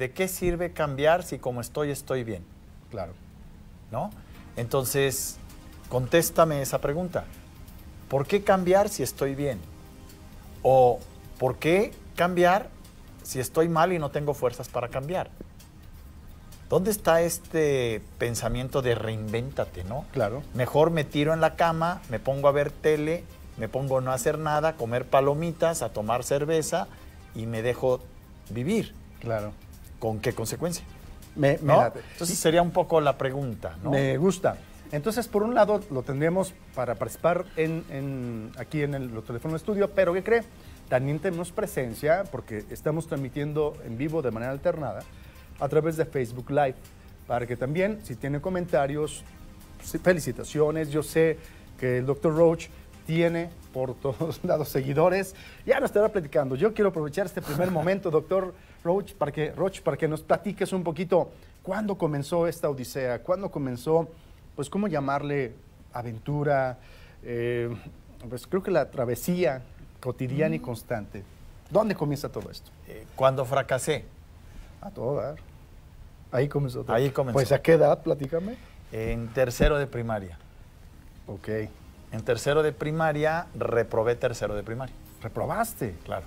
¿de qué sirve cambiar si como estoy estoy bien? Claro. ¿No? Entonces, contéstame esa pregunta. ¿Por qué cambiar si estoy bien? ¿O por qué cambiar si estoy mal y no tengo fuerzas para cambiar? ¿Dónde está este pensamiento de reinvéntate, no? Claro. Mejor me tiro en la cama, me pongo a ver tele, me pongo a no hacer nada, a comer palomitas, a tomar cerveza y me dejo vivir. Claro. ¿Con qué consecuencia? Me, me ¿No? Entonces sería un poco la pregunta, ¿no? Me gusta. Entonces, por un lado, lo tendremos para participar en, en- aquí en el, los teléfonos de estudio, pero ¿qué cree? También tenemos presencia, porque estamos transmitiendo en vivo de manera alternada a través de Facebook Live, para que también, si tiene comentarios, felicitaciones. Yo sé que el Dr. Roach tiene por todos lados seguidores. Ya nos estará platicando. Yo quiero aprovechar este primer momento, doctor Roach, para que, Roach, para que nos platiques un poquito cuándo comenzó esta odisea, cuándo comenzó, pues, ¿cómo llamarle? Aventura, eh, pues creo que la travesía cotidiana y constante. ¿Dónde comienza todo esto? Eh, Cuando fracasé, A todo dar. Ahí comenzó todo. Ahí comenzó. Pues, ¿a qué edad? Platícame. en tercero de primaria. Ok. En tercero de primaria, reprobé tercero de primaria. ¿Reprobaste? Claro.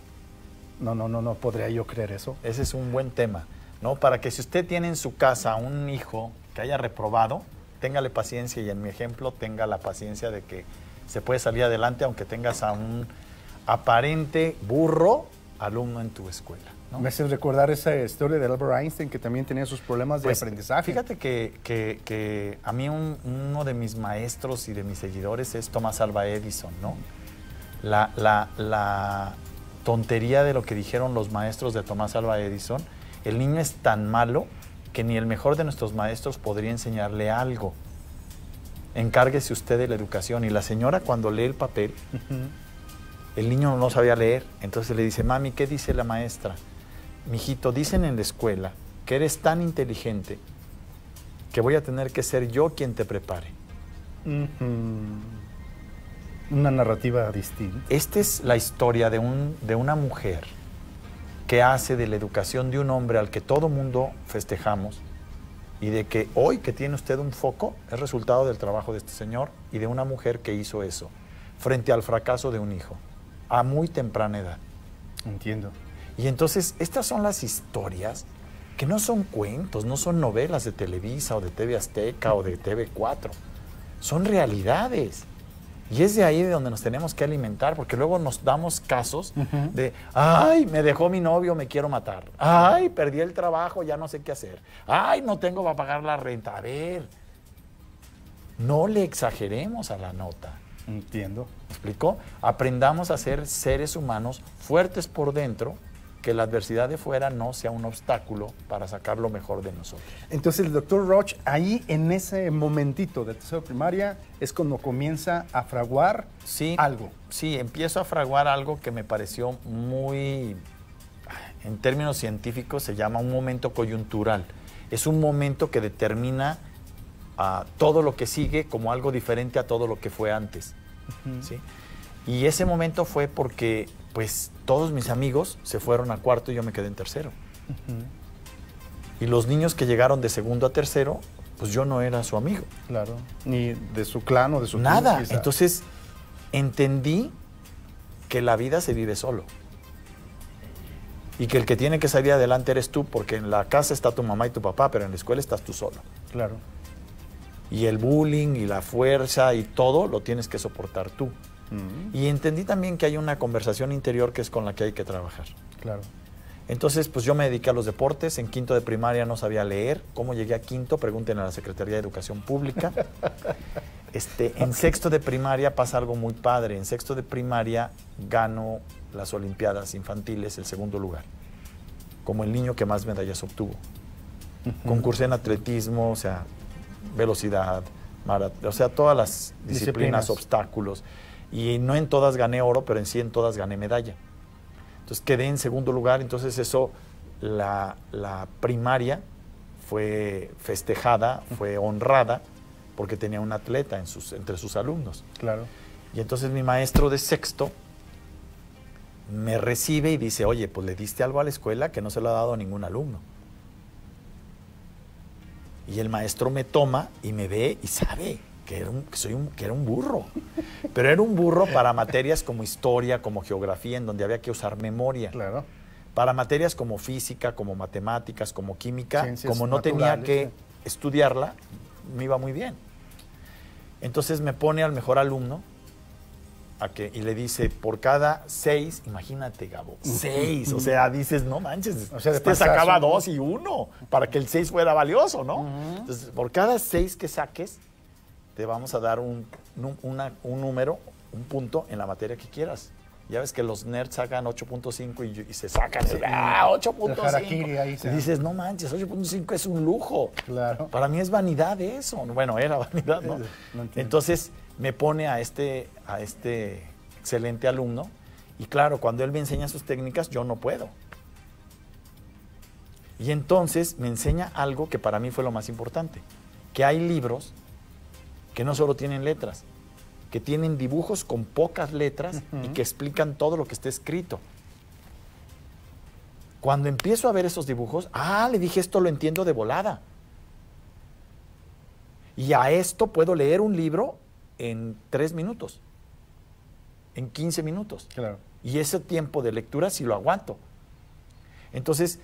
No, no, no, no podría yo creer eso. Ese es un buen tema, ¿no? Para que si usted tiene en su casa un hijo que haya reprobado, téngale paciencia y en mi ejemplo tenga la paciencia de que se puede salir adelante aunque tengas a un aparente burro alumno en tu escuela. ¿no? Me hace recordar esa historia de Albert Einstein que también tenía sus problemas de Pues, aprendizaje. Fíjate que, que- que a mí un- uno de mis maestros y de mis seguidores es Thomas Alva Edison, ¿no? La, la- la tontería de lo que dijeron los maestros de Tomás Alva Edison, el niño es tan malo que ni el mejor de nuestros maestros podría enseñarle algo. Encárguese usted de la educación. Y la señora cuando lee el papel, el niño no sabía leer, entonces le dice, mami, ¿qué dice la maestra? Mijito, dicen en la escuela que eres tan inteligente que voy a tener que ser yo quien te prepare. Una narrativa distinta. Esta es la historia de, un, de una mujer que hace de la educación de un hombre al que todo mundo festejamos y de que hoy que tiene usted un foco es resultado del trabajo de este señor y de una mujer que hizo eso frente al fracaso de un hijo a muy temprana edad. Entiendo. Y entonces estas son las historias que no son cuentos, no son novelas de Televisa o de TV Azteca o de TV4, son realidades. Y es de ahí de donde nos tenemos que alimentar, porque luego nos damos casos de, ay, me dejó mi novio, me quiero matar. Ay, perdí el trabajo, ya no sé qué hacer. Ay, no tengo para pagar la renta. A ver, no le exageremos a la nota. Entiendo. ¿Me explicó? Aprendamos a ser seres humanos fuertes por dentro, que la adversidad de fuera no sea un obstáculo para sacar lo mejor de nosotros. Entonces el doctor Roach, ahí en ese momentito de tercero primaria, es cuando comienza a fraguar Sí, algo. Sí, empiezo a fraguar algo que me pareció muy, en términos científicos se llama un momento coyuntural. Es un momento que determina a todo lo que sigue como algo diferente a todo lo que fue antes. ¿sí? Y ese momento fue porque pues todos mis amigos se fueron a cuarto y yo me quedé en tercero. Y los niños que llegaron de segundo a tercero, pues yo no era su amigo. Claro. Ni de su clan o de su Nada. Entonces entendí que la vida se vive solo. Y que el que tiene que salir adelante eres tú, porque en la casa está tu mamá y tu papá, pero en la escuela estás tú solo. Claro. Y el bullying y la fuerza y todo lo tienes que soportar tú. Y entendí también que hay una conversación interior que es con la que hay que trabajar. claro. Entonces, pues yo me dediqué a los deportes. En quinto de primaria no sabía leer. ¿Cómo llegué a quinto? Pregunten a la Secretaría de Educación Pública. Este, en sexto de primaria pasa algo muy padre. En sexto de primaria gano las Olimpiadas infantiles, el segundo lugar, como el niño que más medallas obtuvo. Concursé en atletismo, o sea, velocidad, marat- o sea, todas las disciplinas, Disciplinas. obstáculos. Y no en todas gané oro, pero en sí en todas gané medalla. Entonces quedé en segundo lugar, entonces eso, la, la primaria fue festejada, fue honrada, porque tenía un atleta en sus, entre sus alumnos. Claro. Y entonces mi maestro de sexto me recibe y dice, oye, pues le diste algo a la escuela que no se lo ha dado a ningún alumno. Y el maestro me toma y me ve y sabe que era un, que soy un, que era un burro. Pero era un burro para materias como historia, como geografía, en donde había que usar memoria. Claro. Para materias como física, como matemáticas, como química, Ciencias como no tenía que estudiarla, me iba muy bien. Entonces me pone al mejor alumno a que, y le dice, por cada seis, imagínate, Gabo, seis. O sea, dices, no manches, O sea, de este sacaba dos y uno para que el seis fuera valioso, ¿no? Entonces, por cada seis que saques, te vamos a dar un, una- un número, un punto en la materia que quieras. Ya ves que los nerds sacan 8.5 y, y se sacan el, ah, El harakiri ahí 8.5. se- Y dices, no manches, 8.5 es un lujo. Claro. Para mí es vanidad eso. Bueno, era vanidad, ¿no? No. Entonces me pone a este, a este excelente alumno y claro, cuando él me enseña sus técnicas, yo no puedo. Y entonces me enseña algo que para mí fue lo más importante, que hay libros que no solo tienen letras, que tienen dibujos con pocas letras y que explican todo lo que está escrito. Cuando empiezo a ver esos dibujos, ah, le dije, esto lo entiendo de volada. Y a esto puedo leer un libro en tres minutos, en 15 minutos. Claro. Y ese tiempo de lectura sí lo aguanto. Entonces,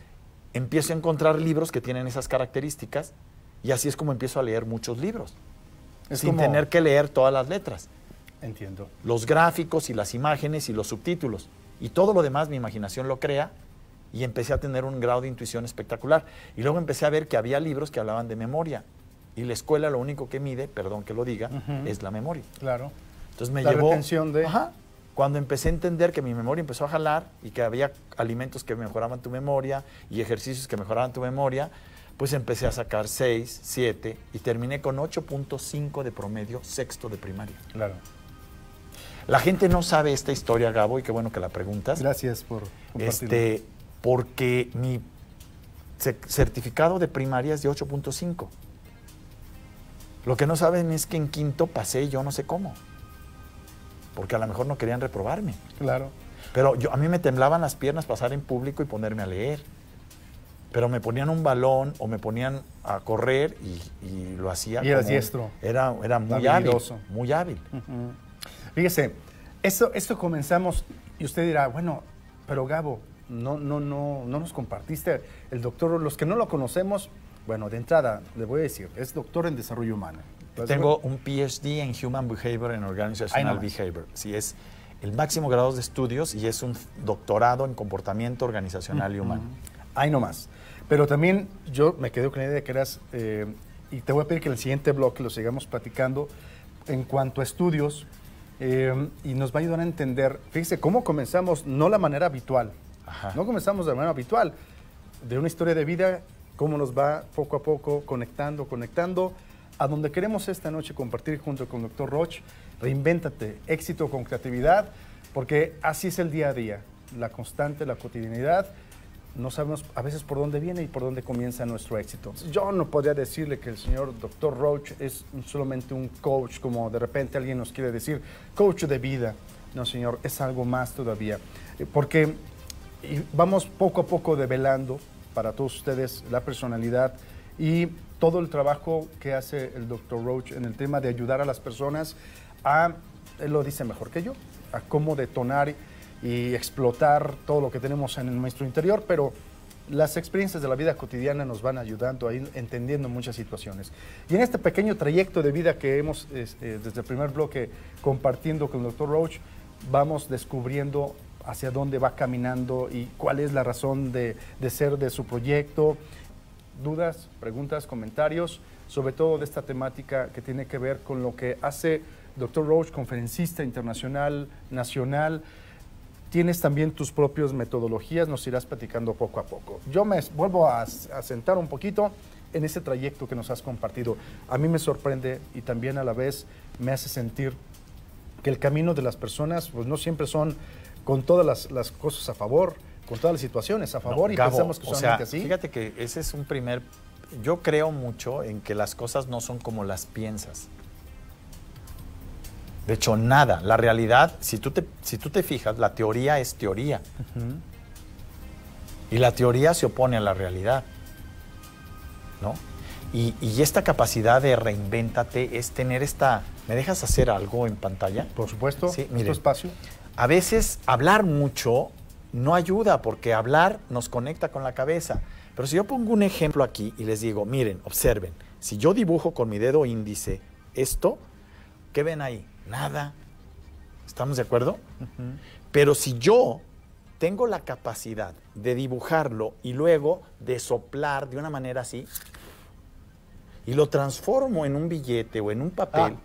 empiezo a encontrar libros que tienen esas características y así es como empiezo a leer muchos libros, Es sin como- tener que leer todas las letras. Entiendo. Los gráficos y las imágenes y los subtítulos. Y todo lo demás mi imaginación lo crea y empecé a tener un grado de intuición espectacular. Y luego empecé a ver que había libros que hablaban de memoria. Y la escuela lo único que mide, perdón que lo diga, es la memoria. Claro. Entonces me La llevó. retención de- Ajá. Cuando empecé a entender que mi memoria empezó a jalar y que había alimentos que mejoraban tu memoria y ejercicios que mejoraban tu memoria, pues empecé a sacar 6, 7 y terminé con 8.5 de promedio sexto de primaria. Claro. La gente no sabe esta historia, Gabo, y qué bueno que la preguntas. Gracias por compartirlo. Este, porque mi ce- certificado de primaria es de 8.5. Lo que no saben es que en quinto pasé yo no sé cómo. Porque a lo mejor no querían reprobarme. Claro. Pero yo, a mí me temblaban las piernas pasar en público y ponerme a leer. Pero me ponían un balón o me ponían a correr y, y lo hacía. Y eras diestro. Era, era muy hábil. Muy hábil. Fíjese, esto, esto comenzamos y usted dirá, bueno, pero Gabo, no, no, no, no nos compartiste el doctor, los que no lo conocemos, bueno, de entrada le voy a decir, es doctor en desarrollo humano. Tengo un PhD en Human Behavior and Organizational. Behavior. Sí, es el máximo grado de estudios y es un doctorado en comportamiento organizacional y humano. Ahí nomás. Pero también yo me quedé con la idea de que eras, eh, y te voy a pedir que en el siguiente bloque lo sigamos platicando en cuanto a estudios, eh, y nos va a ayudar a entender, fíjese, cómo comenzamos, no la manera habitual, Ajá. no comenzamos de la manera habitual, de una historia de vida, cómo nos va poco a poco conectando, conectando, a donde queremos esta noche compartir junto con el doctor Roch, reinvéntate, éxito con creatividad, porque así es el día a día, la constante, la cotidianidad, no sabemos a veces por dónde viene y por dónde comienza nuestro éxito. Yo no podría decirle que el señor Dr. Roach es solamente un coach, como de repente alguien nos quiere decir, coach de vida. No, señor, es algo más todavía. Eh, Porque vamos poco a poco develando para todos ustedes la personalidad y todo el trabajo que hace el Dr. Roach en el tema de ayudar a las personas a, él lo dice mejor que yo, a cómo detonar y explotar todo lo que tenemos en nuestro interior, pero las experiencias de la vida cotidiana nos van ayudando a ir entendiendo muchas situaciones. Y en este pequeño trayecto de vida que hemos, este, desde el primer bloque, compartiendo con el Dr. Roach, vamos descubriendo hacia dónde va caminando y cuál es la razón de, de ser de su proyecto. Dudas, preguntas, comentarios, sobre todo de esta temática que tiene que ver con lo que hace Dr. Roach, conferencista internacional, nacional. Tienes también tus propias metodologías, nos irás platicando poco a poco. Yo me vuelvo a, a sentar un poquito en ese trayecto que nos has compartido. A mí me sorprende y también a la vez me hace sentir que el camino de las personas pues no siempre son con todas las, las cosas a favor, con todas las situaciones a favor No, y Gabo, pensamos que o sea, así. Fíjate que ese es un primer. Yo creo mucho en que las cosas no son como las piensas. De hecho, nada. La realidad, si tú te, si tú te fijas, la teoría es teoría. Y la teoría se opone a la realidad. ¿No? Y, y esta capacidad de reinvéntate es tener esta... ¿Me dejas hacer algo en pantalla? Por supuesto, Sí, espacio. A veces hablar mucho no ayuda porque hablar nos conecta con la cabeza. Pero si yo pongo un ejemplo aquí y les digo, miren, observen, si yo dibujo con mi dedo índice esto, ¿qué ven ahí? Nada. ¿Estamos de acuerdo? Pero si yo tengo la capacidad de dibujarlo y luego de soplar de una manera así, y lo transformo en un billete o en un papel,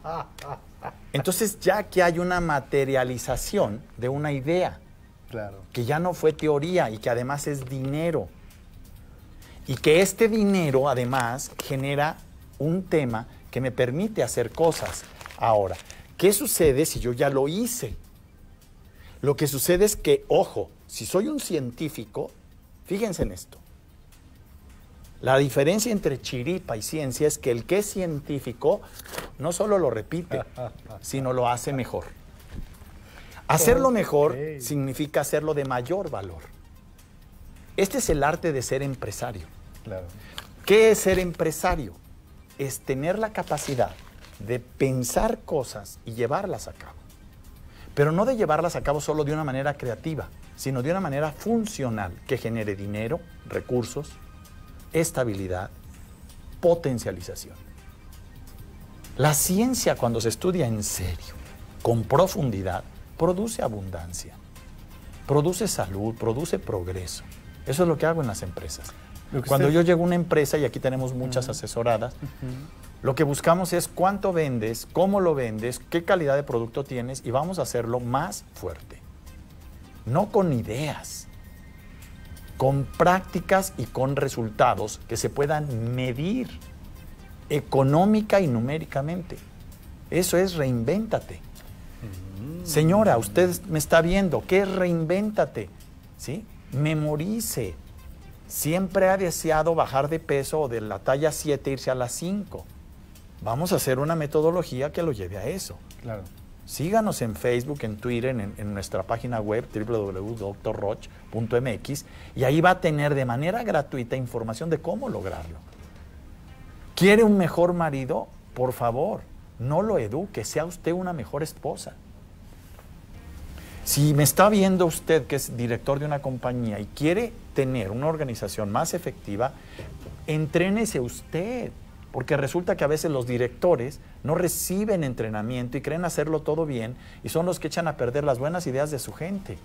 entonces ya que hay una materialización de una idea, Claro. que ya no fue teoría y que además es dinero. Y que este dinero además genera un tema que me permite hacer cosas. Ahora, ¿qué sucede si yo ya lo hice? Lo que sucede es que, ojo, si soy un científico, fíjense en esto. La diferencia entre chiripa y ciencia es que el que es científico no solo lo repite, sino lo hace mejor. Hacerlo mejor significa hacerlo de mayor valor. Este es el arte de ser empresario. Claro. ¿Qué es ser empresario? Es tener la capacidad de pensar cosas y llevarlas a cabo. Pero no de llevarlas a cabo solo de una manera creativa, sino de una manera funcional que genere dinero, recursos, estabilidad, potencialización. La ciencia cuando se estudia en serio, con profundidad, produce abundancia, produce salud, produce progreso. Eso es lo que hago en las empresas. Cuando usted- yo llego a una empresa, y aquí tenemos muchas asesoradas, lo que buscamos es cuánto vendes, cómo lo vendes, qué calidad de producto tienes y vamos a hacerlo más fuerte. No con ideas, con prácticas y con resultados que se puedan medir económica y numéricamente. Eso es reinvéntate. Señora, usted me está viendo, ¿qué es reinvéntate? ¿Sí? Memorice. Siempre ha deseado bajar de peso o de la talla 7 irse a la 5. Vamos a hacer una metodología que lo lleve a eso. Claro. Síganos en Facebook, en Twitter, en, en nuestra página web www.drroch.mx y ahí va a tener de manera gratuita información de cómo lograrlo. ¿Quiere un mejor marido? Por favor, no lo eduque, sea usted una mejor esposa. Si me está viendo usted que es director de una compañía y quiere tener una organización más efectiva, entrénese usted, porque resulta que a veces los directores no reciben entrenamiento y creen hacerlo todo bien y son los que echan a perder las buenas ideas de su gente.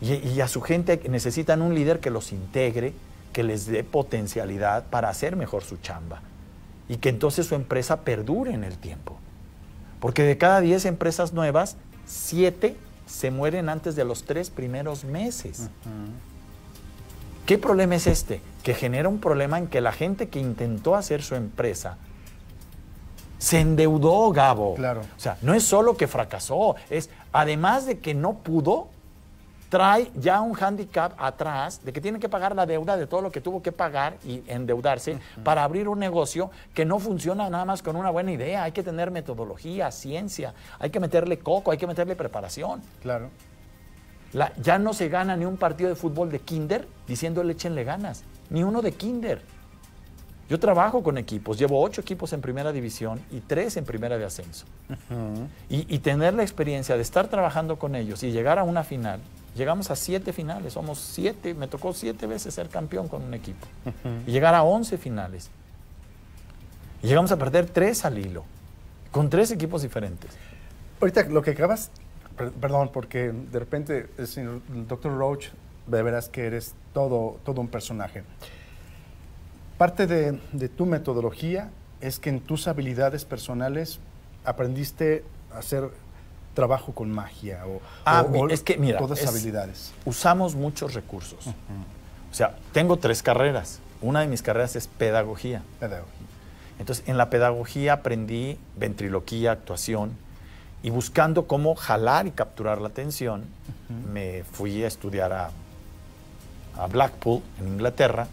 Y, a su gente necesitan un líder que los integre, que les dé potencialidad para hacer mejor su chamba y que entonces su empresa perdure en el tiempo. Porque de cada 10 empresas nuevas, 7 se mueren antes de los tres primeros meses. ¿Qué problema es este? Que genera un problema en que la gente que intentó hacer su empresa se endeudó, Gabo. Claro. O sea, no es solo que fracasó, es además de que no pudo, trae ya un handicap atrás de que tiene que pagar la deuda de todo lo que tuvo que pagar y endeudarse para abrir un negocio que no funciona nada más con una buena idea. Hay que tener metodología, ciencia, hay que meterle coco, hay que meterle preparación. Claro. La- ya no se gana ni un partido de fútbol de kinder diciéndole échenle ganas, ni uno de kinder. Yo trabajo con equipos, llevo ocho equipos en primera división y tres en primera de ascenso. y, y tener la experiencia de estar trabajando con ellos y llegar a una final, llegamos a siete finales, somos siete, me tocó siete veces ser campeón con un equipo. Y llegar a once finales. Y llegamos a perder tres al hilo, con tres equipos diferentes. Ahorita lo que acabas, perdón, porque de repente el señor el doctor Roach, de veras que eres todo, todo un personaje. Parte de, de tu metodología es que en tus habilidades personales aprendiste a hacer trabajo con magia o, Ah, o es que, mira, todas es- habilidades. usamos muchos recursos. O sea, tengo tres carreras. Una de mis carreras es pedagogía. Pedagogía. Entonces, en la pedagogía aprendí ventriloquía, actuación, y buscando cómo jalar y capturar la atención, me fui a estudiar a, a Blackpool, en Inglaterra,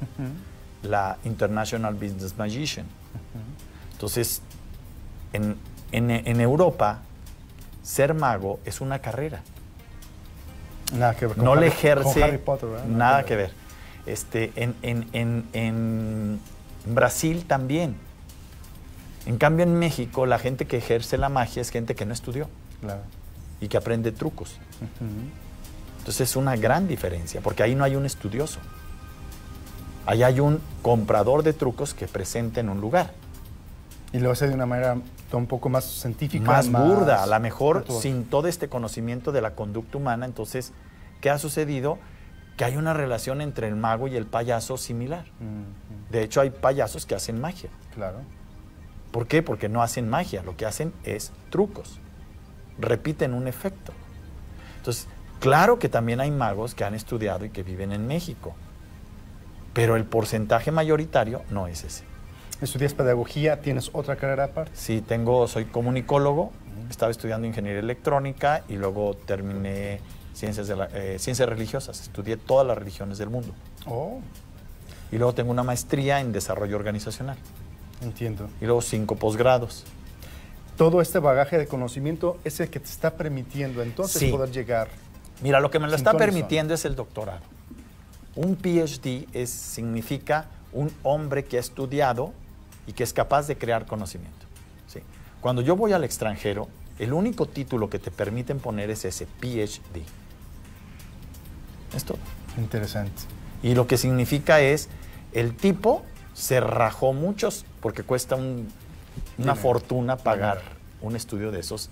la International Business Magician. Entonces, en, en- en Europa, ser mago es una carrera. Nada que ver con no le Harry- ejerce con Harry Potter, nada que ver. Este, en- en- en En Brasil también. En cambio, en México, la gente que ejerce la magia es gente que no estudió Claro. y que aprende trucos. Entonces es una gran diferencia, porque ahí no hay un estudioso. Ahí hay un comprador de trucos que presenta en un lugar. Y lo hace de una manera un poco más científica. Más burda, a lo mejor sin todo este conocimiento de la conducta humana. Entonces, ¿qué ha sucedido? Que hay una relación entre el mago y el payaso similar. De hecho, hay payasos que hacen magia. Claro. ¿Por qué? Porque no hacen magia, lo que hacen es trucos. Repiten un efecto. Entonces, claro que también hay magos que han estudiado y que viven en México, pero el porcentaje mayoritario no es ese. Estudias pedagogía, tienes otra carrera aparte. Sí, tengo, soy comunicólogo, estaba estudiando ingeniería electrónica y luego terminé ciencias, de la- eh, ciencias religiosas, estudié todas las religiones del mundo. Oh, Y luego tengo una maestría en desarrollo organizacional entiendo. y luego cinco posgrados. Todo este bagaje de conocimiento es el que te está permitiendo entonces Sí. poder llegar. Mira, lo que me lo está permitiendo es el doctorado. Un PhD es, significa un hombre que ha estudiado y que es capaz de crear conocimiento. ¿sí? Cuando yo voy al extranjero, el único título que te permiten poner es ese PhD. Es todo. Interesante. Y lo que significa es, el tipo se rajó muchos, porque cuesta un- una fortuna pagar un estudio de esos,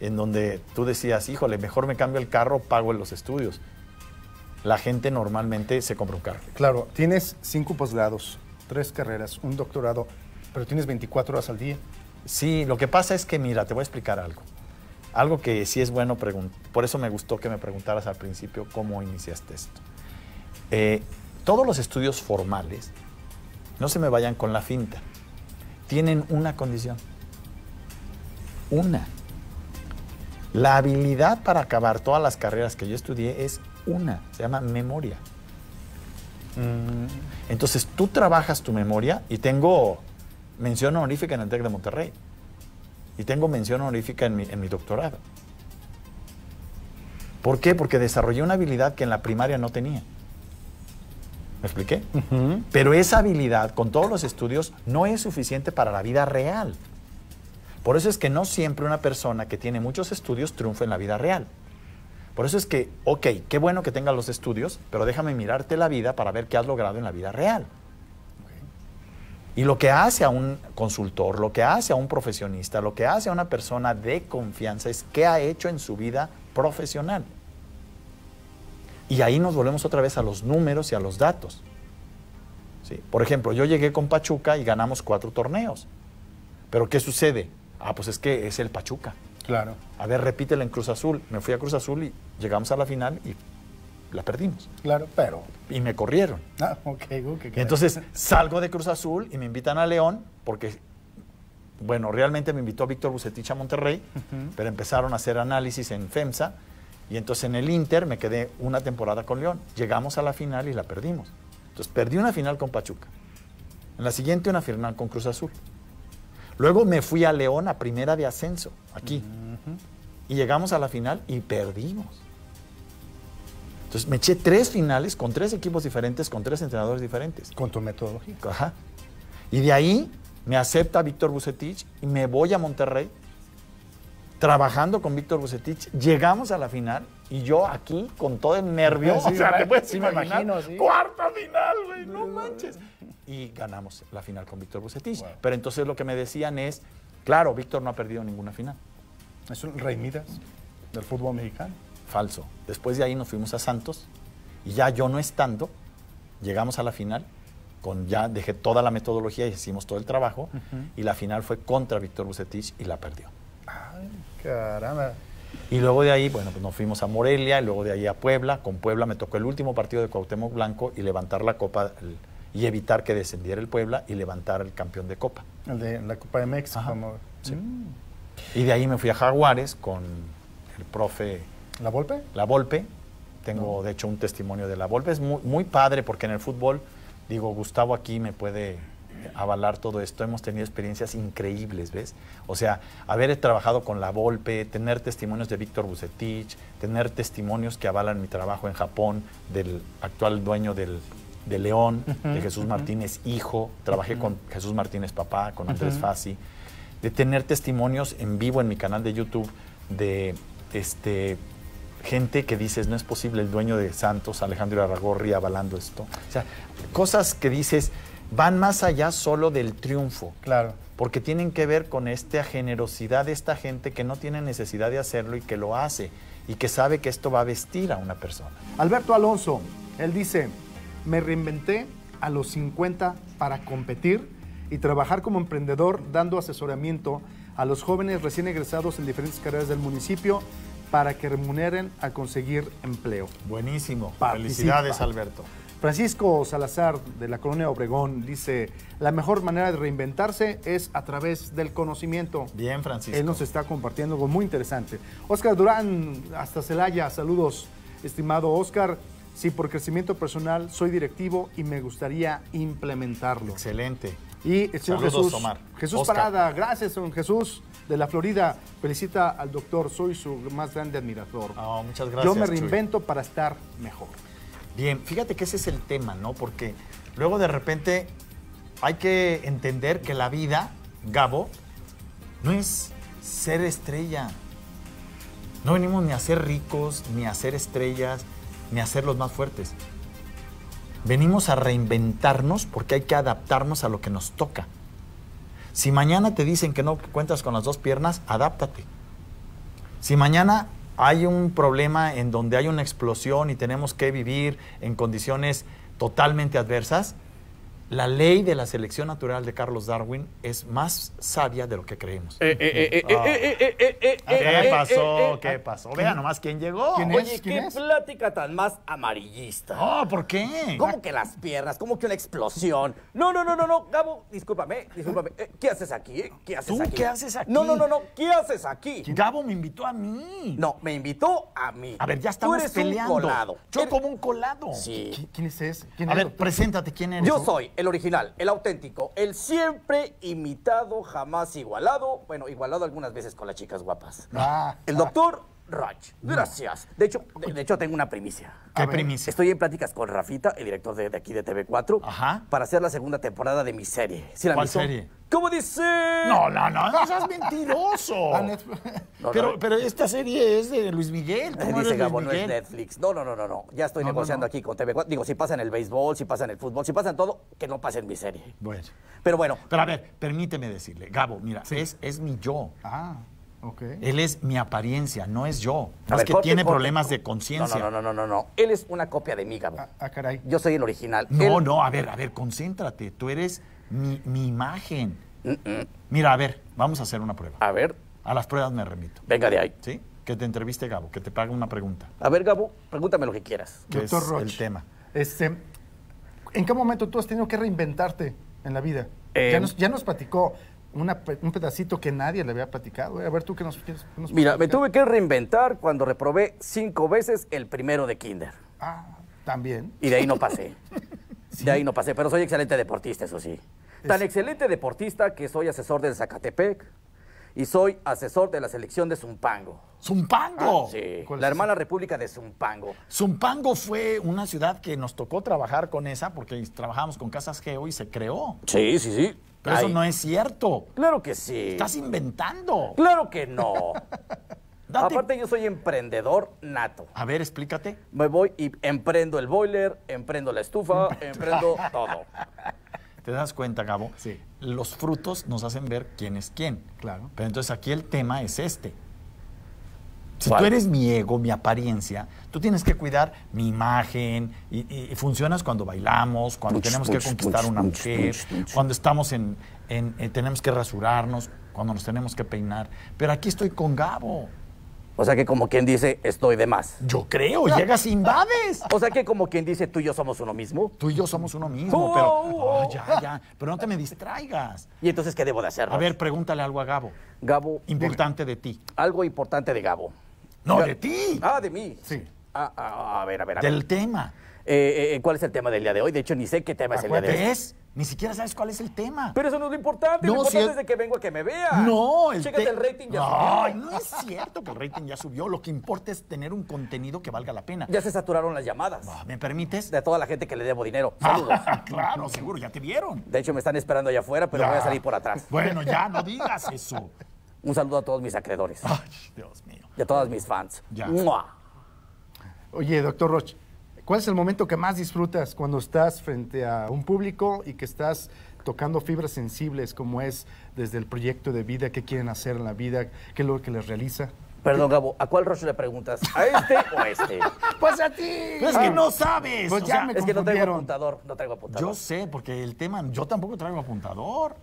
en donde tú decías, híjole, mejor me cambio el carro, pago los estudios. La gente normalmente se compra un carro. Claro, tienes cinco posgrados, tres carreras, un doctorado, pero tienes 24 horas al día. Sí, lo que pasa es que, mira, te voy a explicar algo. Algo que sí es bueno preguntar. Por eso me gustó que me preguntaras al principio cómo iniciaste esto. Eh, todos los estudios formales, no se me vayan con la finta, tienen una condición. Una. La habilidad para acabar todas las carreras que yo estudié es una, se llama memoria. Entonces tú trabajas tu memoria y tengo mención honorífica en el TEC de Monterrey. Y tengo mención honorífica en mi, en mi doctorado. ¿Por qué? Porque desarrollé una habilidad que en la primaria no tenía. ¿Me expliqué? Pero esa habilidad, con todos los estudios, no es suficiente para la vida real. Por eso es que no siempre una persona que tiene muchos estudios triunfa en la vida real. Por eso es que, ok, qué bueno que tengas los estudios, pero déjame mirarte la vida para ver qué has logrado en la vida real. Y lo que hace a un consultor, lo que hace a un profesionista, lo que hace a una persona de confianza es qué ha hecho en su vida profesional. Y ahí nos volvemos otra vez a los números y a los datos. ¿Sí? Por ejemplo, yo llegué con Pachuca y ganamos cuatro torneos. Pero ¿qué sucede? Ah, pues es que es el Pachuca. Claro. A ver, repítelo en Cruz Azul. Me fui a Cruz Azul y llegamos a la final y la perdimos. Claro, pero. Y me corrieron. Ah, ok, ok. Y entonces salgo de Cruz Azul y me invitan a León porque, bueno, realmente me invitó Víctor Bucetich a Monterrey, Ujú. pero empezaron a hacer análisis en FEMSA y entonces en el Inter me quedé una temporada con León. Llegamos a la final y la perdimos. Entonces perdí una final con Pachuca. En la siguiente una final con Cruz Azul. Luego me fui a León a primera de ascenso, aquí. Ujú. Y llegamos a la final y perdimos. Entonces me eché tres finales con tres equipos diferentes, con tres entrenadores diferentes. Con tu metodología. Ajá. Y de ahí me acepta Víctor Bucetich y me voy a Monterrey. Trabajando con Víctor Bucetich, llegamos a la final y yo aquí con todo el nervio, Sí, o sea, sí, te puedes sí me imaginar, imagino, sí. cuarta final, güey, no manches. Y ganamos la final con Víctor Bucetich. Wow. Pero entonces lo que me decían es, claro, Víctor no ha perdido ninguna final. Es un rey Midas del fútbol mexicano. Falso. Después de ahí nos fuimos a Santos y ya yo no estando, llegamos a la final, con ya dejé toda la metodología y hicimos todo el trabajo y la final fue contra Víctor Bucetich y la perdió. Ay, caramba. Y luego de ahí, bueno, pues nos fuimos a Morelia y luego de ahí a Puebla. Con Puebla me tocó el último partido de Cuauhtémoc Blanco y levantar la copa y evitar que descendiera el Puebla y levantar el campeón de copa. El de la Copa de México. Como- sí. Mm. Y de ahí me fui a Jaguares con el profe ¿La Volpe? La Volpe. Tengo, de hecho, un testimonio de La Volpe. Es muy, muy padre porque en el fútbol, digo, Gustavo aquí me puede avalar todo esto. Hemos tenido experiencias increíbles, ¿ves? O sea, haber trabajado con La Volpe, tener testimonios de Víctor Bucetich, tener testimonios que avalan mi trabajo en Japón, del actual dueño del, de León, de Jesús Martínez hijo, trabajé con Jesús Martínez papá, con Andrés Fassi, de tener testimonios en vivo en mi canal de YouTube de este gente que dices, no es posible el dueño de Santos, Alejandro Aragorri, avalando esto. O sea, cosas que dices van más allá solo del triunfo. Claro. Porque tienen que ver con esta generosidad de esta gente que no tiene necesidad de hacerlo y que lo hace y que sabe que esto va a vestir a una persona. Alberto Alonso, él dice, me reinventé a los 50 para competir y trabajar como emprendedor dando asesoramiento a los jóvenes recién egresados en diferentes carreras del municipio para que remuneren a conseguir empleo. Buenísimo. Participa. Felicidades, Alberto. Francisco Salazar de la colonia Obregón dice, la mejor manera de reinventarse es a través del conocimiento. Bien, Francisco. Él nos está compartiendo algo muy interesante. Oscar Durán, hasta Celaya, saludos, estimado Oscar. Sí, por crecimiento personal soy directivo y me gustaría implementarlo. Excelente. Y el señor Saludos, Jesús, Omar. Jesús Oscar. Parada, gracias, don Jesús de la Florida. Felicita al doctor, soy su más grande admirador. Oh, muchas gracias. Yo me Chuy. reinvento para estar mejor. Bien, fíjate que ese es el tema, ¿no? Porque luego de repente hay que entender que la vida, Gabo, no es ser estrella. No venimos ni a ser ricos, ni a ser estrellas, ni a ser los más fuertes. Venimos a reinventarnos porque hay que adaptarnos a lo que nos toca. Si mañana te dicen que no cuentas con las dos piernas, adáptate. Si mañana hay un problema en donde hay una explosión y tenemos que vivir en condiciones totalmente adversas, la ley de la selección natural de Carlos Darwin es más sabia de lo que creemos. Eh, eh, eh, eh, Ah. eh, eh, eh, eh, eh, ¿Qué pasó? ¿Qué pasó? Vea nomás quién llegó. ¿Quién es? Oye, ¿Quién qué es? plática tan más amarillista. Oh, ¿por qué? ¿Cómo que las piernas? ¿Cómo que una explosión? No, no, no, no, no, Gabo, discúlpame, discúlpame. Eh, ¿Qué haces aquí? eh? ¿Qué haces ¿Tú aquí? qué haces aquí? No, no, no, no, ¿qué haces aquí? Gabo me invitó a mí. No, me invitó a mí. A ver, ya Tú estamos eres peleando. un colado. Yo Eres- como un colado. Sí. ¿Qui- ¿Quién es ese? ¿Quién A es, ver, preséntate, ¿quién eres? Yo soy el original, el auténtico, el siempre imitado, jamás igualado. Bueno, igualado algunas veces con las chicas guapas. Ah, el ah. doctor Raj. Gracias. De hecho, de, de hecho tengo una primicia. ¿Qué ver, primicia? Estoy en pláticas con Rafita, el director de, de aquí de TV4, Ajá. para hacer la segunda temporada de mi serie. ¿Sí la ¿Cuál visto? serie? ¿Cómo dice? No, no, no, no seas mentiroso. Ah. No, pero, no. pero esta serie es de Luis Miguel. ¿Tú Eh, no dice Gabo, no es? Netflix. No, no, no, no, no. Ya estoy No, no, negociando no. aquí con TV4. Digo, si pasa en el béisbol, si pasa en el fútbol, si pasa en todo, que no pase en mi serie. Bueno. Pero bueno, Pero a ver, permíteme decirle, Gabo, mira, es, es mi yo. Ah, ok. Él es mi apariencia, no es yo. No ver, es que corte, tiene corte. problemas de conciencia. No, no, no, no, no, no. Él es una copia de mí, Gabo. Ah, ah, caray. Yo soy el original. No, Él- no, a ver, a ver, concéntrate. Tú eres mi, mi imagen. Mira, a ver, vamos a hacer una prueba. A ver, A las pruebas me remito. venga de ahí. ¿Sí? Que te entreviste, Gabo, que te pague una pregunta. A ver, Gabo, pregúntame lo que quieras. Que Doctor es el tema. Este, ¿En qué momento tú has tenido que reinventarte en la vida? Eh, ya, nos, ya nos platicó una un pedacito que nadie le había platicado. eh. A ver, tú qué nos quieres. qué nos Mira, me tuve que reinventar cuando reprobé cinco veces el primero de Kinder. Ah, también. Y de ahí no pasé. De ahí no pasé, pero soy excelente deportista, eso sí. Tan excelente deportista que soy asesor del Zacatepec y soy asesor de la selección de Zumpango. ¡Zumpango! Ah, Sí, ¿Cuál la es hermana república de Zumpango. Zumpango fue una ciudad que nos tocó trabajar con esa porque trabajábamos con Casas Geo y se creó. Sí, sí, sí. Pero eso no es cierto. Claro que sí. Estás inventando. Claro que no. Date- Aparte yo soy emprendedor nato. A ver, explícate. Me voy y emprendo el boiler, emprendo la estufa, emprendo todo. ¿Te das cuenta, Gabo? Sí. Los frutos nos hacen ver quién es quién. Claro. Pero entonces aquí el tema es este. Si ¿Cuál? tú eres mi ego, mi apariencia, tú tienes que cuidar mi imagen y, y- y funcionas cuando bailamos, cuando tenemos que conquistar una mujer, cuando estamos en, en- eh, tenemos que rasurarnos, cuando nos tenemos que peinar. Pero aquí estoy con Gabo. O sea que como quien dice, estoy de más. Yo creo, llegas e invades. O sea que como quien dice, tú y yo somos uno mismo. Tú y yo somos uno mismo, Oh, pero oh. ya, ya, pero no te me distraigas. Y entonces, ¿qué debo de hacer? A ver, pregúntale algo a Gabo, Gabo, importante de ti. algo importante de Gabo. No, de ti, Ah, de mí. Sí. Ah, ah, a ver, a ver, a ver. del tema. Eh, eh, ¿Cuál es el tema del día de hoy? De hecho, ni sé qué tema es el día de hoy. ¿Ves? Ni siquiera sabes cuál es el tema. Pero eso no es lo importante. No, lo si importante es- es de que vengo a que me vea. No, el Chécate te- el rating ya Ay, subió. no es cierto que el rating ya subió. Lo que importa es tener un contenido que valga la pena. Ya se saturaron las llamadas. Ah, ¿Me permites? De toda la gente que le debo dinero. Saludos. Ah, claro, seguro, ya te vieron. De hecho, me están esperando allá afuera, pero Ya. voy a salir por atrás. Bueno, ya, no digas eso. Un saludo a todos mis acreedores Ay, Dios mío. y a todas mis fans. Ya. ¡Mua! Oye, doctor Roch, ¿cuál es el momento que más disfrutas cuando estás frente a un público y que estás tocando fibras sensibles como es desde el proyecto de vida, qué quieren hacer en la vida, qué es lo que les realiza? Perdón, Gabo, ¿a cuál Roche le preguntas? ¿A este o a este? Pues a ti. Pero es que no sabes. Pues o ya sea, me Es que no traigo apuntador, no traigo apuntador. Yo sé, porque el tema, yo tampoco traigo apuntador.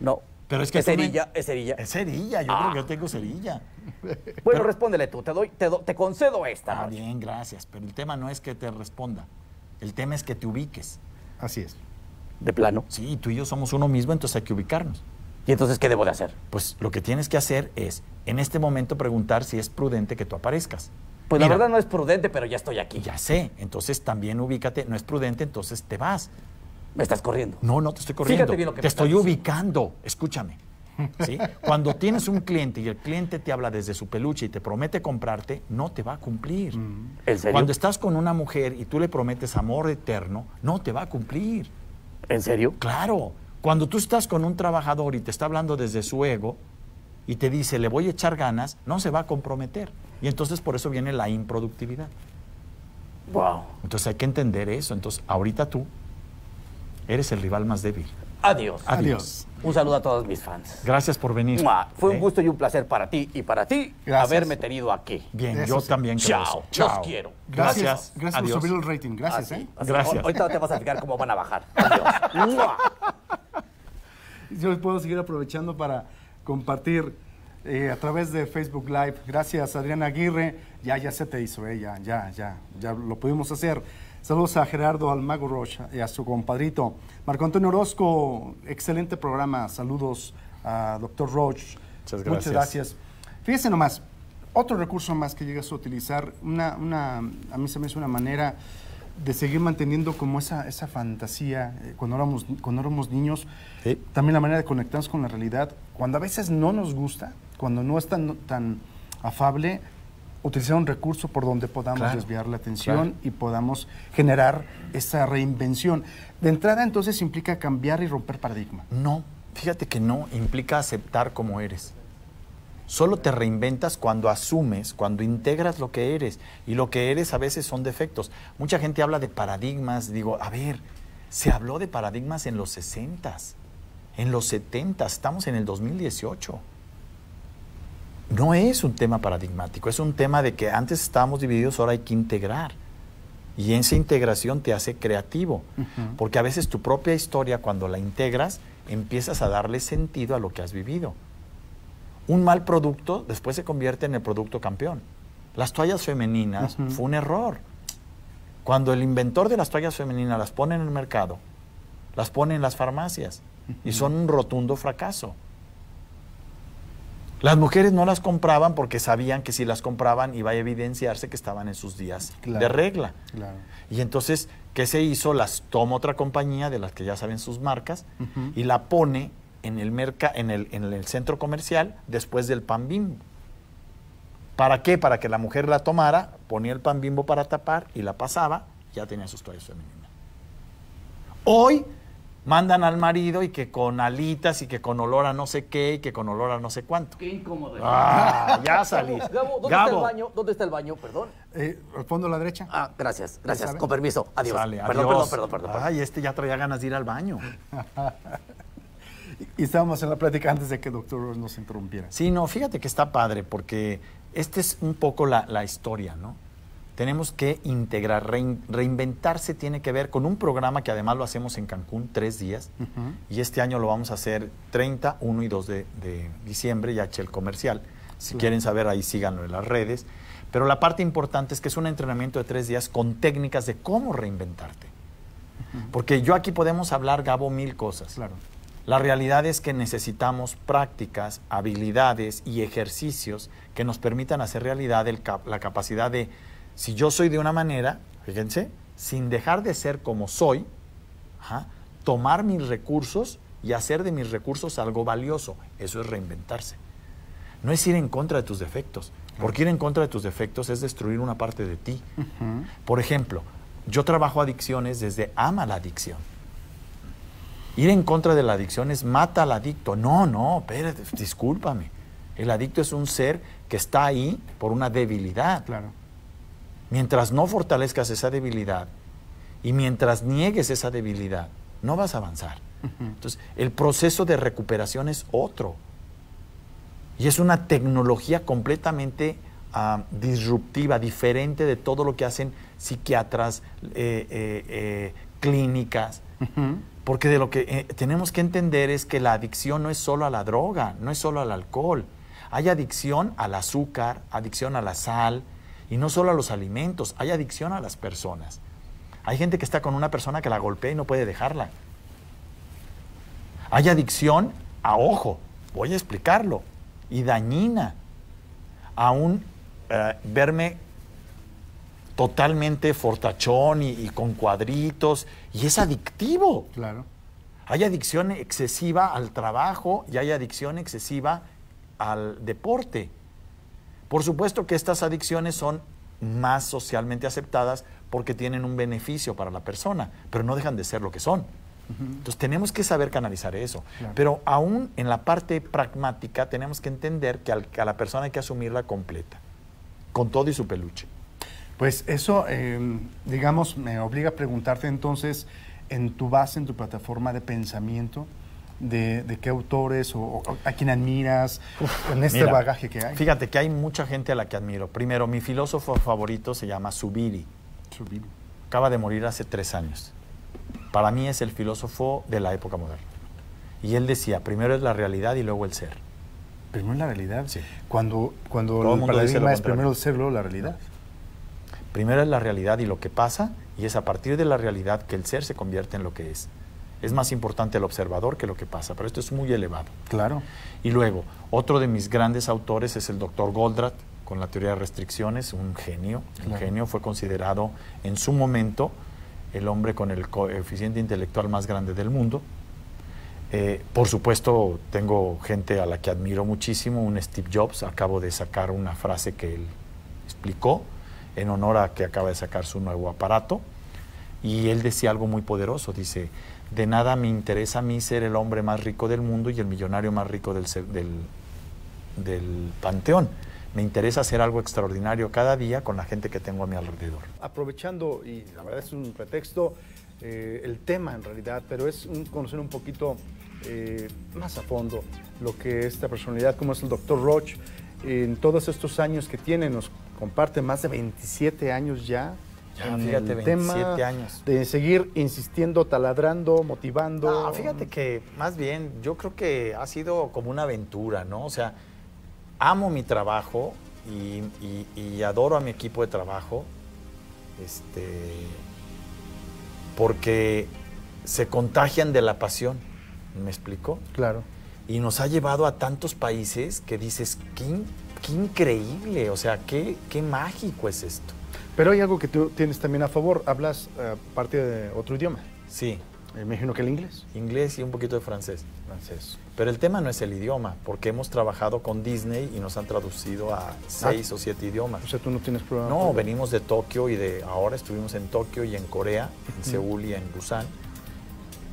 No. Pero es que es me- cerilla, es cerilla. Es cerilla, yo creo que yo tengo cerilla. Bueno, respóndele tú, te doy, te, do- te concedo esta. Ah, bien, gracias. Pero el tema no es que te responda. El tema es que te ubiques. Así es. De plano. Sí, tú y yo somos uno mismo, entonces hay que ubicarnos. ¿Y entonces qué debo de hacer? Pues lo que tienes que hacer es, en este momento, preguntar si es prudente que tú aparezcas. Pues Mira, la verdad no es prudente, pero ya estoy aquí. Ya sé, entonces también ubícate. No es prudente, entonces te vas. Me estás corriendo. No, no te estoy corriendo. Fíjate bien lo que te me estoy estás ubicando. Escúchame. ¿sí? Cuando tienes un cliente y el cliente te habla desde su peluche y te promete comprarte, no te va a cumplir. ¿En serio? Cuando estás con una mujer y tú le prometes amor eterno, no te va a cumplir. ¿En serio? Claro. Cuando tú estás con un trabajador y te está hablando desde su ego y te dice, le voy a echar ganas, no se va a comprometer. Y entonces por eso viene la improductividad. Wow. Entonces hay que entender eso. Entonces ahorita tú eres el rival más débil. Adiós. Adiós. Un saludo a todos mis fans. Gracias por venir. Mua. Fue ¿Eh? un gusto y un placer para ti y para ti Gracias. haberme tenido aquí. Bien, Eso yo sí. también creo Chao. eso. Los quiero. Gracias. Gracias, Adiós. por subir el rating. Gracias, Así, ¿eh? así. Gracias. Ahorita te vas a fijar cómo van a bajar. Adiós. Mua. Yo puedo seguir aprovechando para compartir eh, a través de Facebook Live. Gracias, Adriana Aguirre. Ya, ya se te hizo, eh, ya, ya, ya, ya lo pudimos hacer. Saludos a Gerardo Almago Rocha y a su compadrito. Marco Antonio Orozco, excelente programa. Saludos a doctor Roche. Muchas Muchas gracias. gracias. Fíjese nomás, otro recurso más que llegas a utilizar, una, una, a mí se me hace una manera de seguir manteniendo como esa, esa fantasía eh, cuando, éramos, cuando éramos niños. Sí. También la manera de conectarnos con la realidad. Cuando a veces no nos gusta, cuando no es tan, tan afable, utilizar un recurso por donde podamos Claro, desviar la atención claro. y podamos generar esa reinvención. De entrada, entonces, implica cambiar y romper paradigma. No, fíjate que no implica aceptar como eres. Solo te reinventas cuando asumes, cuando integras lo que eres. Y lo que eres a veces son defectos. Mucha gente habla de paradigmas. Digo, a ver, se habló de paradigmas en los 60, en los 70, estamos en el 2018. No es un tema paradigmático, es un tema de que antes estábamos divididos, ahora hay que integrar. Y esa integración te hace creativo, porque a veces tu propia historia, cuando la integras, empiezas a darle sentido a lo que has vivido. Un mal producto después se convierte en el producto campeón. Las toallas femeninas fue un error. Cuando el inventor de las toallas femeninas las pone en el mercado, las pone en las farmacias y son un rotundo fracaso. Las mujeres no las compraban porque sabían que si las compraban iba a evidenciarse que estaban en sus días de regla. Claro. Y entonces, ¿qué se hizo? Las toma otra compañía de las que ya saben sus marcas y la pone en el, merca, en, el, en el centro comercial después del pan bimbo. ¿Para qué? Para que la mujer la tomara, ponía el pan bimbo para tapar y la pasaba, ya tenía sus toallas femeninas. Hoy mandan al marido y que con alitas y que con olor a no sé qué y que con olor a no sé cuánto. Qué incómodo. Ah, ya salí. Gabo, Gabo, ¿dónde está el baño? ¿Dónde está el baño? Perdón. Eh, al fondo a la derecha. Ah, gracias, gracias. Con permiso. Adiós. Sale, perdón, adiós. perdón, perdón, perdón, perdón. Ay, este ya traía ganas de ir al baño. Y estábamos en la plática antes de que el doctor nos interrumpiera. Sí, no, fíjate que está padre porque esta es un poco la, la historia, ¿no? Tenemos que integrar, rein- reinventarse tiene que ver con un programa que además lo hacemos en Cancún tres días y este año lo vamos a hacer 30, 1 y 2 de, de diciembre, ya eché el comercial. Si Claro. quieren saber, ahí síganlo en las redes. Pero la parte importante es que es un entrenamiento de tres días con técnicas de cómo reinventarte. Porque yo aquí podemos hablar, Gabo, mil cosas. Claro. La realidad es que necesitamos prácticas, habilidades y ejercicios que nos permitan hacer realidad el cap- la capacidad de, si yo soy de una manera, fíjense, sin dejar de ser como soy, ajá, tomar mis recursos y hacer de mis recursos algo valioso. Eso es reinventarse. No es ir en contra de tus defectos, porque ir en contra de tus defectos es destruir una parte de ti. Por ejemplo, yo trabajo adicciones desde ama la adicción. Ir en contra de la adicción es mata al adicto. No, no, espérate, discúlpame. El adicto es un ser que está ahí por una debilidad. Claro. Mientras no fortalezcas esa debilidad y mientras niegues esa debilidad, no vas a avanzar. Entonces, el proceso de recuperación es otro. Y es una tecnología completamente ah, disruptiva, diferente de todo lo que hacen psiquiatras, eh, eh, eh, clínicas. Porque de lo que tenemos que entender es que la adicción no es solo a la droga, no es solo al alcohol. Hay adicción al azúcar, adicción a la sal, y no solo a los alimentos, hay adicción a las personas. Hay gente que está con una persona que la golpea y no puede dejarla. Hay adicción a ojo, voy a explicarlo, y dañina. A un eh, verme totalmente fortachón y, y, con cuadritos, y es adictivo. Claro. Hay adicción excesiva al trabajo y hay adicción excesiva al deporte. Por supuesto que estas adicciones son más socialmente aceptadas porque tienen un beneficio para la persona, pero no dejan de ser lo que son. Entonces tenemos que saber canalizar eso. Claro. Pero aún en la parte pragmática tenemos que entender que a la persona hay que asumirla completa, con todo y su peluche. Pues eso, eh, digamos, me obliga a preguntarte entonces, en tu base, en tu plataforma de pensamiento, de, de qué autores o, o a quién admiras, en este Mira, bagaje que hay. Fíjate que hay mucha gente a la que admiro. Primero, mi filósofo favorito se llama Zubiri. Subir. Acaba de morir hace tres años. Para mí es el filósofo de la época moderna. Y él decía, primero es la realidad y luego el ser. Primero la realidad. Sí. Cuando, cuando Todo el paradigma es primero el ser, luego la realidad. Primero es la realidad y lo que pasa, y es a partir de la realidad que el ser se convierte en lo que es. Es más importante el observador que lo que pasa, pero esto es muy elevado. Claro. Y luego, otro de mis grandes autores es el doctor Goldratt, con la teoría de restricciones, un genio. Un genio fue considerado en su momento el hombre con el coeficiente intelectual más grande del mundo. Eh, por supuesto, tengo gente a la que admiro muchísimo, un Steve Jobs. Acabo de sacar una frase que él explicó en honor a que acaba de sacar su nuevo aparato. Y él decía algo muy poderoso, dice, de nada me interesa a mí ser el hombre más rico del mundo y el millonario más rico del, del, del panteón. Me interesa hacer algo extraordinario cada día con la gente que tengo a mi alrededor. Aprovechando, y la verdad es un pretexto, eh, el tema en realidad, pero es un- conocer un poquito eh, más a fondo lo que esta personalidad, como es el doctor Roach, en todos estos años que tiene, nos comparte más de 27 años ya. Ya, en fíjate, el tema 27 años. De seguir insistiendo, taladrando, motivando. No, fíjate que más bien yo creo que ha sido como una aventura, ¿no? O sea, amo mi trabajo y, y- y adoro a mi equipo de trabajo, este, porque se contagian de la pasión, ¿me explico? Claro. Y nos ha llevado a tantos países que dices, qué, qué increíble, o sea, qué, qué mágico es esto. Pero hay algo que tú tienes también a favor. Hablas eh, parte de otro idioma. Sí, Me imagino que el inglés. inglés y un poquito de francés. Francés. Pero el tema no es el idioma, porque hemos trabajado con Disney y nos han traducido a seis o siete idiomas. O sea, tú no tienes problema. No, venimos de Tokio y de ahora estuvimos en Tokio y en Corea, en Seúl y en Busan.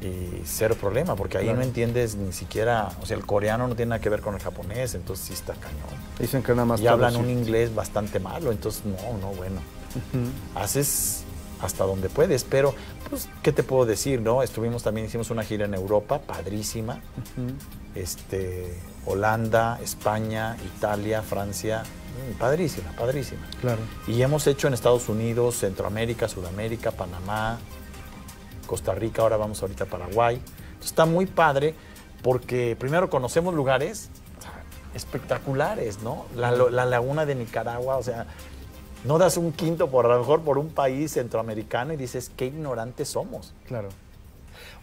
Y cero problema, porque ahí Claro. no entiendes ni siquiera, o sea, el coreano no tiene nada que ver con el japonés, entonces sí está cañón. Dicen que nada más. Y hablan un inglés bastante malo, entonces no, no, bueno. Haces hasta donde puedes, pero, pues, ¿qué te puedo decir, no? Estuvimos también, hicimos una gira en Europa, padrísima, este, Holanda, España, Italia, Francia, mm, padrísima, padrísima. Claro. Y hemos hecho en Estados Unidos, Centroamérica, Sudamérica, Panamá, Costa Rica, ahora vamos ahorita a Paraguay. Entonces, está muy padre porque primero conocemos lugares espectaculares, ¿no? La, la laguna de Nicaragua, o sea, no das un quinto por a lo mejor por un país centroamericano y dices, qué ignorantes somos. Claro.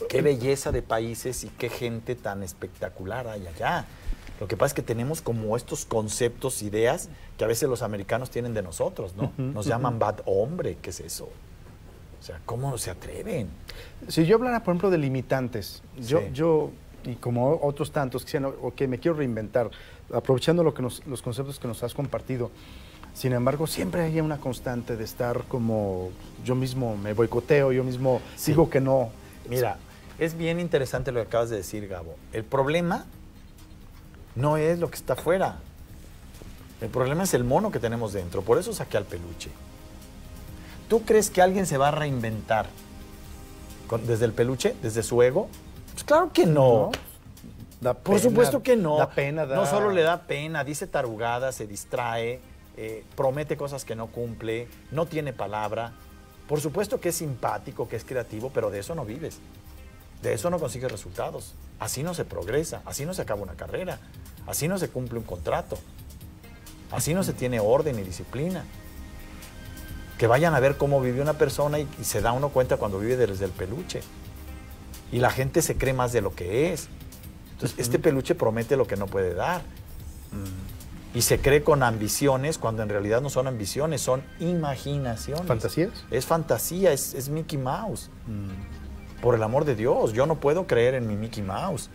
Qué belleza de países y qué gente tan espectacular hay allá. Lo que pasa es que tenemos como estos conceptos, ideas que a veces los americanos tienen de nosotros, ¿no? Nos llaman bad hombre, ¿qué es eso? O sea, ¿cómo se atreven? Si yo hablara, por ejemplo, de limitantes, yo, Sí. yo y como otros tantos que decían, ok, me quiero reinventar, aprovechando lo que nos- los conceptos que nos has compartido, sin embargo, siempre hay una constante de estar como yo mismo me boicoteo, yo mismo Sí. digo que no. Mira, es bien interesante lo que acabas de decir, Gabo. El problema no es lo que está afuera. El problema es el mono que tenemos dentro. Por eso saqué al peluche. ¿Tú crees que alguien se va a reinventar con- desde el peluche, desde su ego? Pues claro que no. ¿no? Da Por pena, supuesto que no. Da pena, da- No solo le da pena, dice tarugadas, se distrae, eh, promete cosas que no cumple, no tiene palabra. Por supuesto que es simpático, que es creativo, pero de eso no vives. De eso no consigues resultados. Así no se progresa, así no se acaba una carrera, así no se cumple un contrato, así no se tiene orden y disciplina. Que vayan a ver cómo vive una persona y, y se da uno cuenta cuando vive desde el peluche. Y la gente se cree más de lo que es. Entonces, este peluche promete lo que no puede dar. Y se cree con ambiciones cuando en realidad no son ambiciones, son imaginaciones. ¿Fantasías? Es fantasía, es, es Mickey Mouse. Por el amor de Dios, yo no puedo creer en mi Mickey Mouse.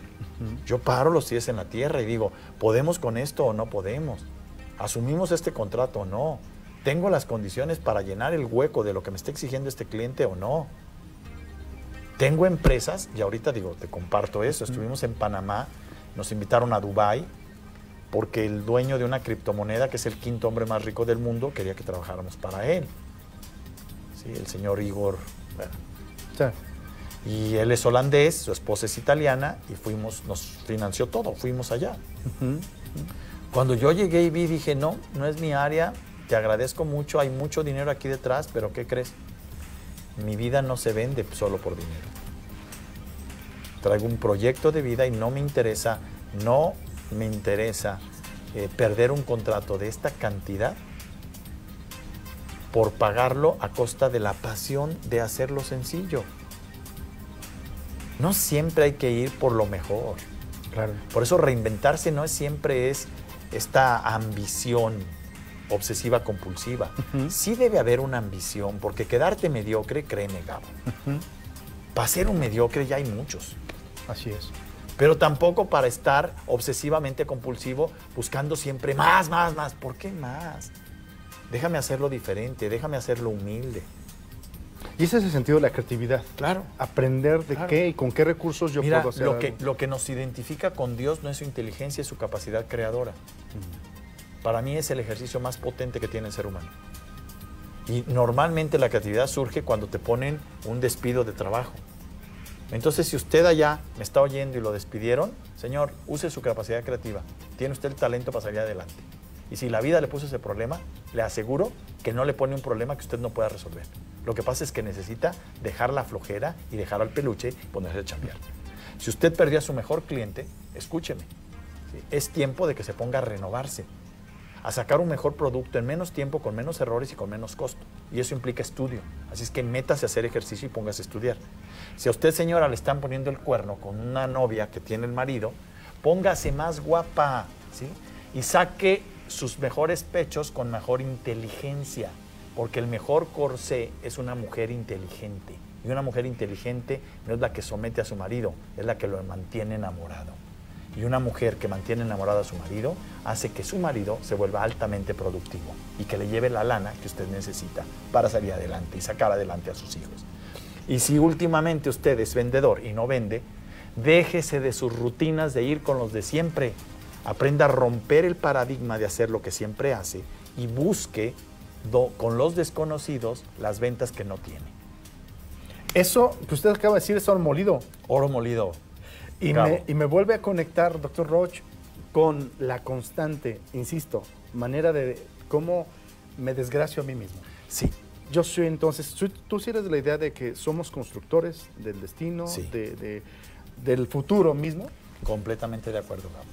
Yo paro los pies en la tierra y digo, ¿podemos con esto o no podemos? ¿Asumimos este contrato o no? ¿Tengo las condiciones para llenar el hueco de lo que me está exigiendo este cliente o no? Tengo empresas, y ahorita digo, te comparto eso, estuvimos en Panamá, nos invitaron a Dubái porque el dueño de una criptomoneda, que es el quinto hombre más rico del mundo, quería que trabajáramos para él. Sí, el señor Igor. bueno, sea, y él es holandés, su esposa es italiana y fuimos, nos financió todo, fuimos allá. Cuando yo llegué y vi, dije, no, no es mi área, te agradezco mucho, hay mucho dinero aquí detrás, pero ¿qué crees? Mi vida no se vende solo por dinero. Traigo un proyecto de vida y no me interesa, no me interesa eh, perder un contrato de esta cantidad por pagarlo a costa de la pasión de hacerlo sencillo. No siempre hay que ir por lo mejor. claro. Por eso reinventarse no es siempre es esta ambición obsesiva compulsiva. Sí debe haber una ambición, porque quedarte mediocre, créeme, Gabo. Para ser un mediocre ya hay muchos. Así es. Pero tampoco para estar obsesivamente compulsivo buscando siempre más, más, más. ¿Por qué más? Déjame hacerlo diferente, déjame hacerlo humilde. Y ese es el sentido de la creatividad. Claro. Aprender de Claro. qué y con qué recursos yo Mira, puedo hacer lo que, algo. lo que nos identifica con Dios no es su inteligencia, es su capacidad creadora. Para mí es el ejercicio más potente que tiene el ser humano. Y normalmente la creatividad surge cuando te ponen un despido de trabajo. Entonces, si usted allá me está oyendo y lo despidieron, señor, use su capacidad creativa. Tiene usted el talento para salir adelante. Y si la vida le puso ese problema, le aseguro que no le pone un problema que usted no pueda resolver. Lo que pasa es que necesita dejar la flojera y dejar al peluche y ponerse a chambear. Si usted perdió a su mejor cliente, escúcheme. Es tiempo de que se ponga a renovarse, a sacar un mejor producto en menos tiempo, con menos errores y con menos costo. Y eso implica estudio. Así es que métase a hacer ejercicio y póngase a estudiar. Si a usted, señora, le están poniendo el cuerno con una novia que tiene el marido, póngase más guapa, ¿sí? Y saque sus mejores pechos con mejor inteligencia, porque el mejor corsé es una mujer inteligente. Y una mujer inteligente no es la que somete a su marido, es la que lo mantiene enamorado. Y una mujer que mantiene enamorado a su marido hace que su marido se vuelva altamente productivo y que le lleve la lana que usted necesita para salir adelante y sacar adelante a sus hijos. Y si últimamente usted es vendedor y no vende, déjese de sus rutinas de ir con los de siempre. Aprenda a romper el paradigma de hacer lo que siempre hace y busque do- con los desconocidos las ventas que no tiene. Eso que usted acaba de decir es oro molido. Oro molido. Y me, y me vuelve a conectar, doctor Roch, con la constante, insisto, manera de cómo me desgracio a mí mismo. Sí, Yo soy entonces, soy- tú sí eres de la idea de que somos constructores del destino, Sí. de- de- del futuro mismo. Completamente de acuerdo, Gabo.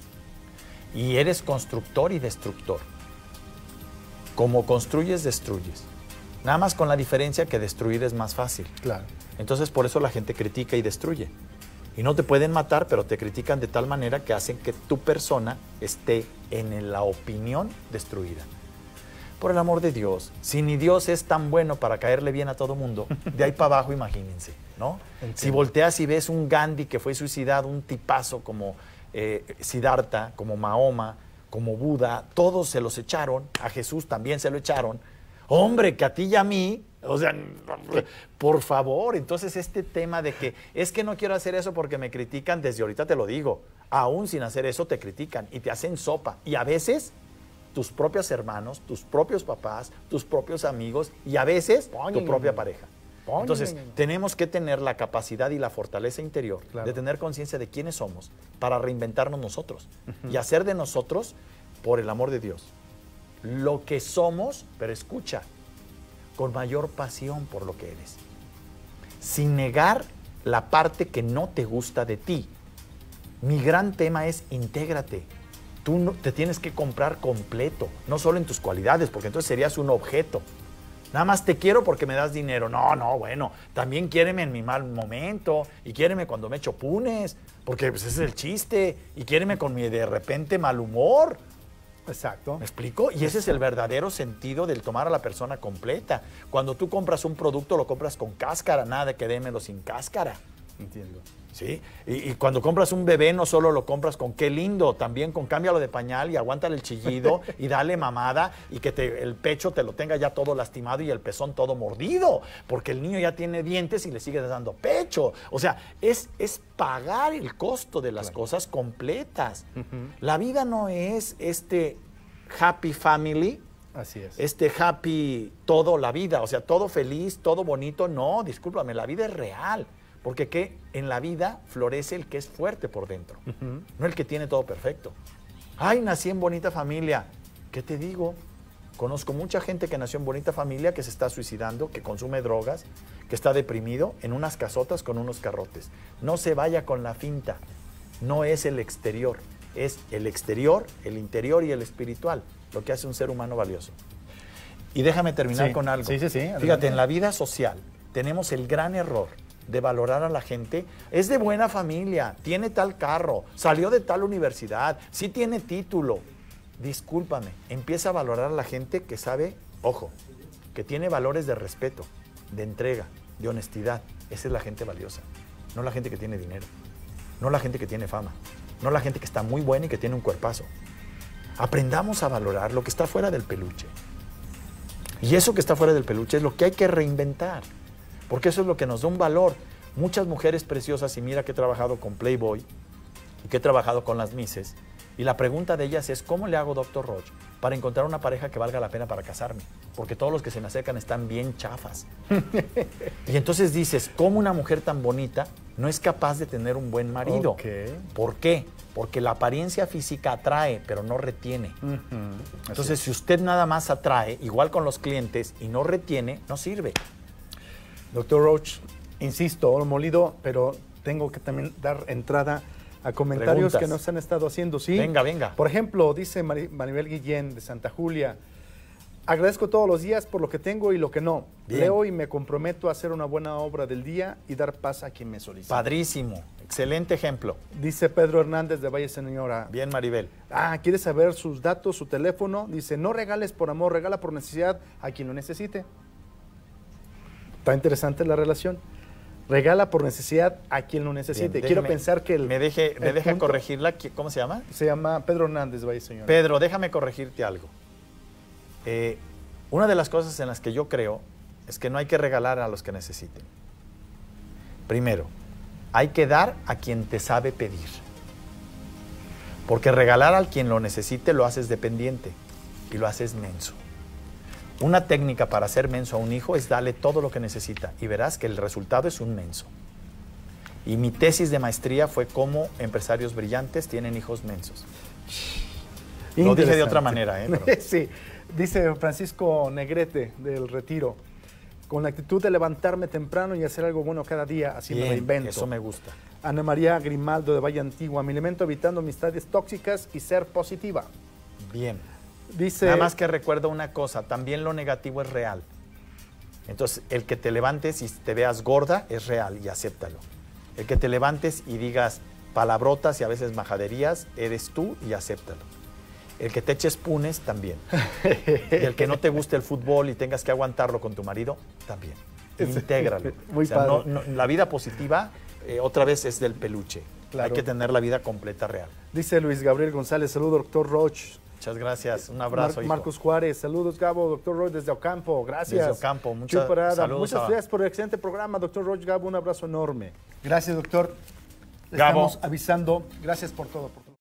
Y eres constructor y destructor. Como construyes, destruyes. Nada más con la diferencia que destruir es más fácil. Claro. Entonces por eso la gente critica y destruye. Y no te pueden matar, pero te critican de tal manera que hacen que tu persona esté en la opinión destruida. Por el amor de Dios, si ni Dios es tan bueno para caerle bien a todo mundo, de ahí para abajo imagínense, ¿no? Si volteas y ves un Gandhi que fue suicidado, un tipazo como eh, Siddhartha, como Mahoma, como Buda, todos se los echaron, a Jesús también se lo echaron. Hombre, que a ti y a mí, o sea, por favor, entonces este tema de que es que no quiero hacer eso porque me critican, desde ahorita te lo digo, aún sin hacer eso te critican y te hacen sopa. Y a veces tus propios hermanos, tus propios papás, tus propios amigos y a veces tu propia pareja. Entonces, tenemos que tener la capacidad y la fortaleza interior de tener conciencia de quiénes somos para reinventarnos nosotros y hacer de nosotros, por el amor de Dios, lo que somos, pero escucha, con mayor pasión por lo que eres, sin negar la parte que no te gusta de ti. Mi gran tema es intégrate. Tú no, te tienes que comprar completo, no solo en tus cualidades, porque entonces serías un objeto. Nada más te quiero porque me das dinero. No, no, bueno, también quiéreme en mi mal momento y quiéreme cuando me echo punes, porque pues, ese es el chiste, y quiéreme con mi de repente mal humor. Exacto. ¿Me explico? Y ese es el verdadero sentido del tomar a la persona completa. Cuando tú compras un producto, lo compras con cáscara, nada que démelo sin cáscara. Entiendo. ¿Sí? Y, cuando compras un bebé, no solo lo compras con qué lindo, también con cámbialo de pañal y aguántale el chillido y dale mamada y que te, el pecho te lo tenga ya todo lastimado y el pezón todo mordido, porque el niño ya tiene dientes y le sigues dando pecho. O sea, es, es pagar el costo de las cosas completas. La vida no es este happy family Así es. Este happy todo la vida, o sea, todo feliz, todo bonito. No, discúlpame, la vida es real. Porque ¿qué? en la vida florece el que es fuerte por dentro, no el que tiene todo perfecto. Ay, nací en bonita familia. ¿Qué te digo? Conozco mucha gente que nació en bonita familia, que se está suicidando, que consume drogas, que está deprimido en unas casotas con unos carrotes. No se vaya con la finta. No es el exterior, es el exterior, el interior y el espiritual, lo que hace un ser humano valioso. Y déjame terminar con algo. Sí, sí, sí. Fíjate, en la vida social tenemos el gran error de valorar a la gente. Es de buena familia, tiene tal carro, salió de tal universidad, sí tiene título. Discúlpame, empieza a valorar a la gente que sabe, ojo, que tiene valores de respeto, de entrega, de honestidad. Esa es la gente valiosa, no la gente que tiene dinero, no la gente que tiene fama, no la gente que está muy buena y que tiene un cuerpazo. Aprendamos a valorar lo que está fuera del peluche. Y eso que está fuera del peluche es lo que hay que reinventar porque eso es lo que nos da un valor. Muchas mujeres preciosas, y mira que he trabajado con Playboy y que he trabajado con las Mises, y la pregunta de ellas es, ¿cómo le hago, doctor Roche, para encontrar una pareja que valga la pena para casarme? Porque todos los que se me acercan están bien chafas. y entonces dices, ¿cómo una mujer tan bonita no es capaz de tener un buen marido? ¿Por qué? Porque la apariencia física atrae, pero no retiene. Entonces, si usted nada más atrae, igual con los clientes, y no retiene, no sirve. Doctor Roach, insisto, molido, pero tengo que también dar entrada a comentarios que nos han estado haciendo. Sí. Venga, venga. Por ejemplo, dice Maribel Guillén de Santa Julia. Agradezco todos los días por lo que tengo y lo que no. Leo y me comprometo a hacer una buena obra del día y dar paz a quien me solicita. Padrísimo. Excelente ejemplo. Dice Pedro Hernández de Valle Señora. Bien, Maribel. Ah, ¿quiere saber sus datos, su teléfono? Dice, no regales por amor, regala por necesidad a quien lo necesite. Está interesante la relación. Regala por necesidad a quien lo necesite. Quiero pensar que el. Me, deje, me deja corregirla. ¿Cómo se llama? Se llama Pedro Hernández, vaya señor. Pedro, déjame corregirte algo. Eh, una de las cosas en las que yo creo es que no hay que regalar a los que necesiten. Primero, hay que dar a quien te sabe pedir. Porque regalar al quien lo necesite lo haces dependiente y lo haces menso. Una técnica para hacer menso a un hijo es darle todo lo que necesita y verás que el resultado es un menso. Y mi tesis de maestría fue cómo empresarios brillantes tienen hijos mensos. Lo dije de otra manera, ¿eh? sí, dice Francisco Negrete del Retiro. Con la actitud de levantarme temprano y hacer algo bueno cada día, así me reinvento. Eso me gusta. Ana María Grimaldo de Valle Antigua, mi elemento evitando amistades tóxicas y ser positiva. Bien. Nada más que recuerda una cosa, también lo negativo es real. Entonces, el que te levantes y te veas gorda es real y acéptalo. El que te levantes y digas palabrotas y a veces majaderías, eres tú y acéptalo. El que te eches punes, también. y el que no te guste el fútbol y tengas que aguantarlo con tu marido, también. Intégralo. Muy O sea, no- padre. no- la vida positiva, eh, otra vez, es del peluche. Claro. Hay que tener la vida completa real. Dice Luis Gabriel González, saludo doctor Roch. Muchas gracias. Un Mar- abrazo, hijo. Marcos Juárez, saludos Gabo, doctor Roch desde Ocampo, gracias. Desde Ocampo, mucha- Chuy Parada, saludos Muchas gracias por el excelente programa, doctor Roch Gabo, un abrazo enorme. Gracias doctor. Gabo. Estamos avisando, gracias por todo. por todo.